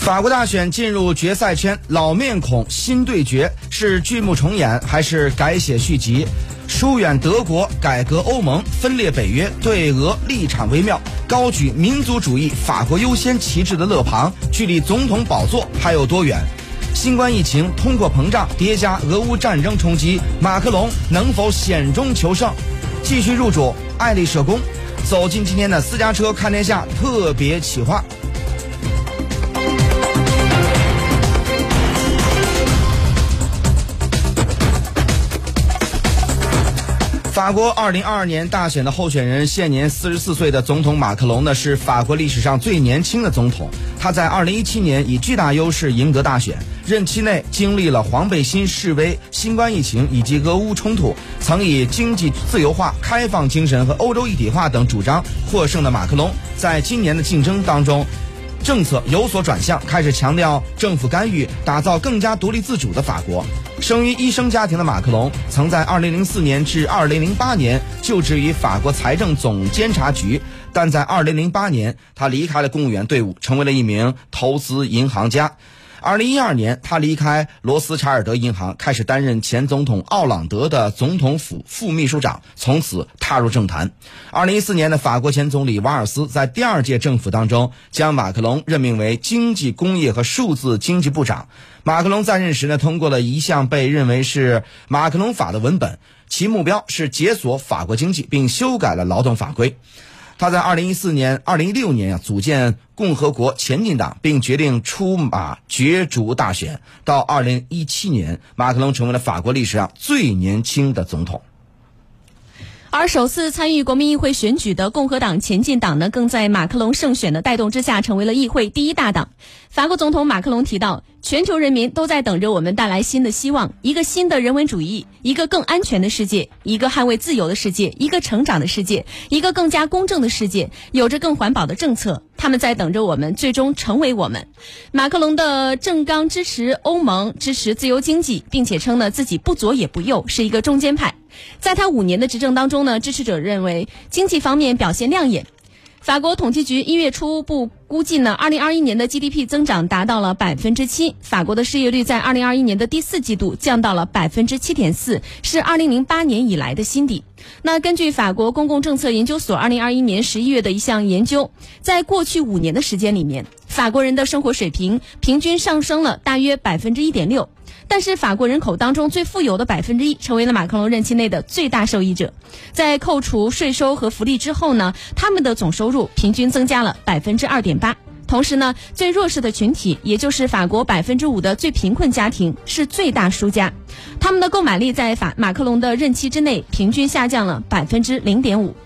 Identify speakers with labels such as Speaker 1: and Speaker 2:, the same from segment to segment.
Speaker 1: 法国大选进入决赛圈，老面孔新对决，是剧目重演还是改写续集？疏远德国，改革欧盟，分裂北约，对俄立场微妙，高举民族主义、法国优先旗帜的勒庞，距离总统宝座还有多远？新冠疫情、通货膨胀叠加俄乌战争冲击，马克龙能否险中求胜，继续入主爱丽舍宫？走进今天的私家车看天下特别企划。法国二零二二年大选的候选人，现年四十四岁的总统马克龙呢，是法国历史上最年轻的总统。他在二零一七年以巨大优势赢得大选，任期内经历了黄背心示威、新冠疫情以及俄乌冲突，曾以经济自由化、开放精神和欧洲一体化等主张获胜的马克龙，在今年的竞争当中。政策有所转向，开始强调政府干预，打造更加独立自主的法国。生于医生家庭的马克龙，曾在2004年至2008年就职于法国财政总监察局，但在2008年他离开了公务员队伍，成为了一名投资银行家。二零一二年，他离开罗斯查尔德银行，开始担任前总统奥朗德的总统府副秘书长，从此踏入政坛。二零一四年的法国前总理瓦尔斯在第二届政府当中，将马克龙任命为经济、工业和数字经济部长。马克龙在任时呢，通过了一项被认为是马克龙法的文本，其目标是解锁法国经济，并修改了劳动法规。他在二零一四年、二零一六年啊组建共和国前进党，并决定出马角逐大选。到二零一七年，马克龙成为了法国历史上最年轻的总统。
Speaker 2: 而首次参与国民议会选举的共和党前进党呢，更在马克龙胜选的带动之下，成为了议会第一大党。法国总统马克龙提到，全球人民都在等着我们带来新的希望，一个新的人文主义，一个更安全的世界，一个捍卫自由的世界，一个成长的世界，一个更加公正的世界，有着更环保的政策。他们在等着我们最终成为我们。马克龙的政纲支持欧盟，支持自由经济，并且称呢自己不左也不右，是一个中间派。在他五年的执政当中呢，支持者认为经济方面表现亮眼。法国统计局一月初步估计呢，二零二一年的 GDP 增长达到了百分之七。法国的失业率在二零二一年的第四季度降到了百分之七点四，是二零零八年以来的新低。那根据法国公共政策研究所二零二一年十一月的一项研究，在过去五年的时间里面，法国人的生活水平平均上升了大约百分之一点六。但是法国人口当中最富有的百分之一，成为了马克龙任期内的最大受益者。在扣除税收和福利之后呢，他们的总收入平均增加了百分之二点八。同时呢，最弱势的群体，也就是法国百分之五的最贫困家庭，是最大输家。他们的购买力在法马克龙的任期之内平均下降了百分之零点五。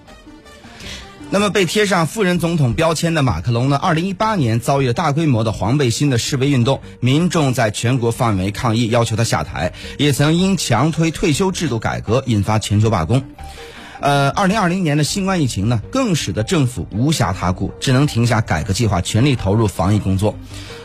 Speaker 1: 那么被贴上“富人总统”标签的马克龙呢？二零一八年遭遇大规模的黄背心的示威运动，民众在全国范围抗议，要求他下台，也曾因强推退休制度改革引发全球罢工。呃，二零二零年的新冠疫情呢，更使得政府无暇他顾，只能停下改革计划，全力投入防疫工作。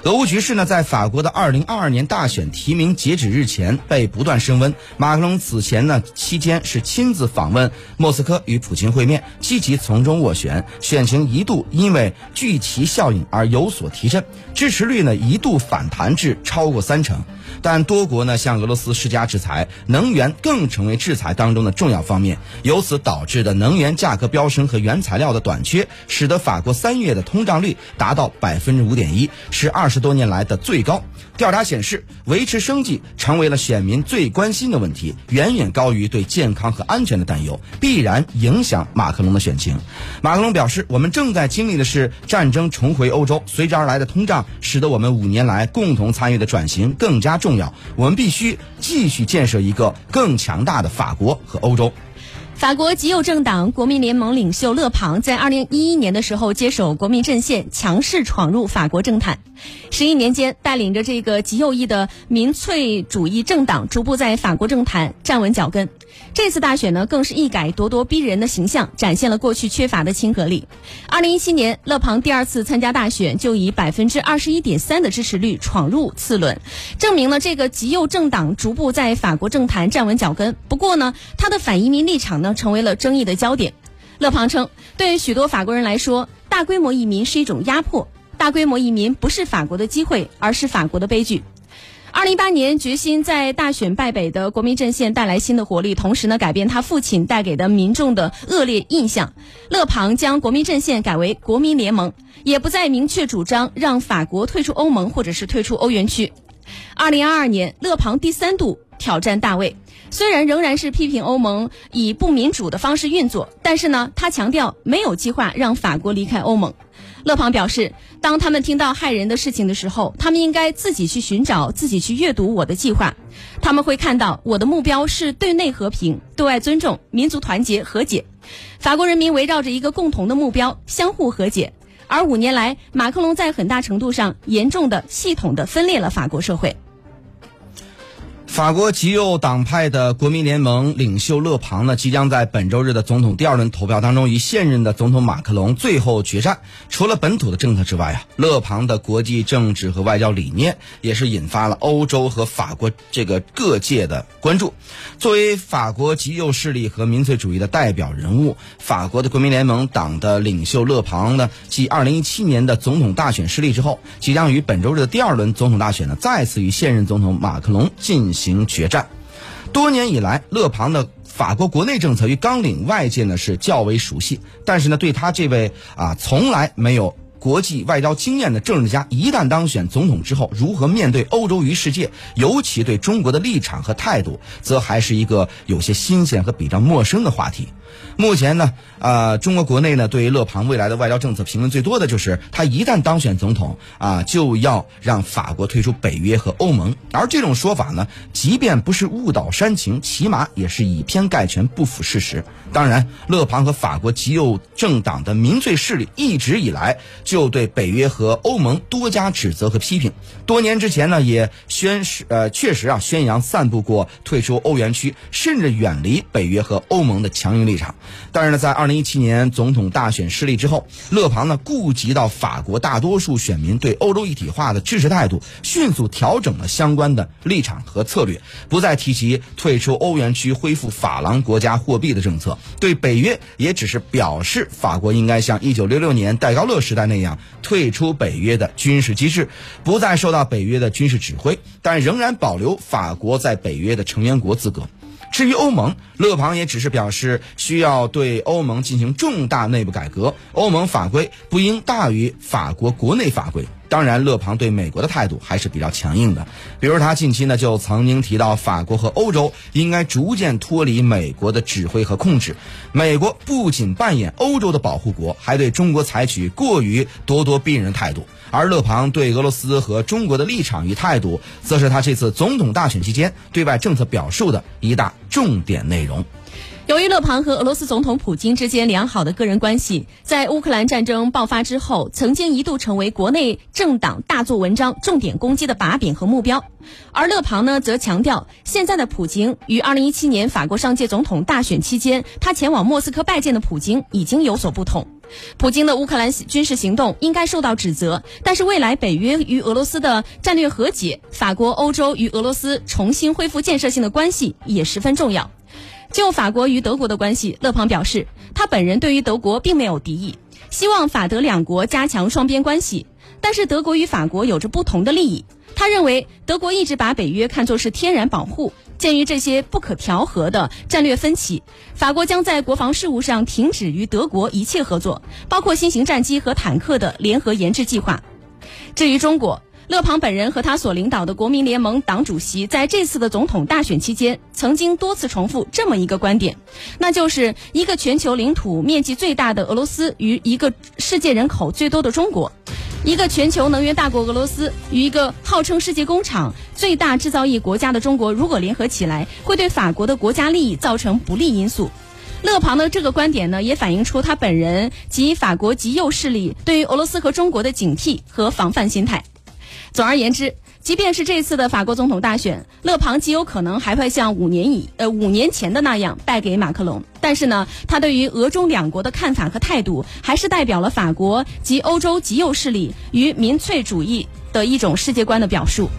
Speaker 1: 俄乌局势呢，在法国的二零二二年大选提名截止日前被不断升温。马克龙此前呢期间是亲自访问莫斯科与普京会面，积极从中斡旋，选情一度因为聚齐效应而有所提振，支持率呢一度反弹至超过三成。但多国呢向俄罗斯施加制裁，能源更成为制裁当中的重要方面，由此导致的能源价格飙升和原材料的短缺，使得法国三月的通胀率达到百分之五点一，是二二十多年来的最高。调查显示，维持生计成为了选民最关心的问题，远远高于对健康和安全的担忧，必然影响马克龙的选情。马克龙表示：“我们正在经历的是战争重回欧洲，随之而来的通胀，使得我们五年来共同参与的转型更加重要。我们必须继续建设一个更强大的法国和欧洲。”
Speaker 2: 法国极右政党国民联盟领袖勒庞在二零一一年的时候接手国民阵线，强势闯入法国政坛。十一年间，带领着这个极右翼的民粹主义政党，逐步在法国政坛站稳脚跟。这次大选呢，更是一改咄咄逼人的形象，展现了过去缺乏的亲和力。二零一七年，勒庞第二次参加大选，就以百分之二十一点三的支持率闯入次轮，证明了这个极右政党逐步在法国政坛站稳脚跟。不过呢，他的反移民立场呢，成为了争议的焦点。勒庞称，对许多法国人来说，大规模移民是一种压迫。大规模移民不是法国的机会，而是法国的悲剧。二零一八年，决心在大选败北的国民阵线带来新的活力，同时呢，改变他父亲带给的民众的恶劣印象。勒庞将国民阵线改为国民联盟，也不再明确主张让法国退出欧盟或者是退出欧元区。二零二二年，勒庞第三度挑战大卫，虽然仍然是批评欧盟以不民主的方式运作，但是呢，他强调没有计划让法国离开欧盟。勒庞表示，当他们听到害人的事情的时候，他们应该自己去寻找、自己去阅读我的计划。他们会看到我的目标是对内和平、对外尊重、民族团结、和解。法国人民围绕着一个共同的目标，相互和解。而五年来，马克龙在很大程度上严重的、系统的分裂了法国社会。
Speaker 1: 法国极右党派的国民联盟领袖勒庞呢，即将在本周日的总统第二轮投票当中与现任的总统马克龙最后决战。除了本土的政策之外啊，勒庞的国际政治和外交理念也是引发了欧洲和法国这个各界的关注。作为法国极右势力和民粹主义的代表人物，法国的国民联盟党的领袖勒庞呢，继2017年的总统大选失利之后，即将于本周日的第二轮总统大选呢，再次与现任总统马克龙进行。行决战，多年以来，勒庞的法国国内政策与纲领，外界呢是较为熟悉。但是呢，对他这位啊从来没有国际外交经验的政治家，一旦当选总统之后，如何面对欧洲与世界，尤其对中国的立场和态度，则还是一个有些新鲜和比较陌生的话题。目前呢，呃，中国国内呢，对于勒庞未来的外交政策评论最多的就是他一旦当选总统啊，就要让法国退出北约和欧盟。而这种说法呢，即便不是误导煽情，起码也是以偏概全，不符事实。当然，勒庞和法国极右政党的民粹势力一直以来就对北约和欧盟多加指责和批评。多年之前呢，也宣誓呃，确实啊，宣扬散布过退出欧元区，甚至远离北约和欧盟的强硬立场。但是呢，在二零一七年总统大选失利之后，勒庞呢顾及到法国大多数选民对欧洲一体化的支持态度，迅速调整了相关的立场和策略，不再提及退出欧元区、恢复法郎国家货币的政策。对北约也只是表示法国应该像一九六六年戴高乐时代那样退出北约的军事机制，不再受到北约的军事指挥，但仍然保留法国在北约的成员国资格。至于欧盟，勒庞也只是表示需要对欧盟进行重大内部改革，欧盟法规不应大于法国国内法规。当然，勒庞对美国的态度还是比较强硬的，比如他近期呢就曾经提到，法国和欧洲应该逐渐脱离美国的指挥和控制。美国不仅扮演欧洲的保护国，还对中国采取过于咄咄逼人的态度。而勒庞对俄罗斯和中国的立场与态度，则是他这次总统大选期间对外政策表述的一大重点内容。
Speaker 2: 由于勒庞和俄罗斯总统普京之间良好的个人关系，在乌克兰战争爆发之后，曾经一度成为国内政党大做文章、重点攻击的把柄和目标。而勒庞呢，则强调，现在的普京与2017年法国上届总统大选期间他前往莫斯科拜见的普京已经有所不同。普京的乌克兰军事行动应该受到指责，但是未来北约与俄罗斯的战略和解，法国、欧洲与俄罗斯重新恢复建设性的关系也十分重要。就法国与德国的关系，勒庞表示，他本人对于德国并没有敌意，希望法德两国加强双边关系。但是德国与法国有着不同的利益。他认为，德国一直把北约看作是天然保护。鉴于这些不可调和的战略分歧，法国将在国防事务上停止与德国一切合作，包括新型战机和坦克的联合研制计划。至于中国，勒庞本人和他所领导的国民联盟党主席在这次的总统大选期间，曾经多次重复这么一个观点，那就是一个全球领土面积最大的俄罗斯与一个世界人口最多的中国，一个全球能源大国俄罗斯与一个号称世界工厂最大制造业国家的中国，如果联合起来，会对法国的国家利益造成不利因素。勒庞的这个观点呢，也反映出他本人及法国极右势力对于俄罗斯和中国的警惕和防范心态。总而言之，即便是这次的法国总统大选，勒庞极有可能还会像五年以呃五年前的那样败给马克龙。但是呢，他对于俄中两国的看法和态度，还是代表了法国及欧洲极右势力与民粹主义的一种世界观的表述。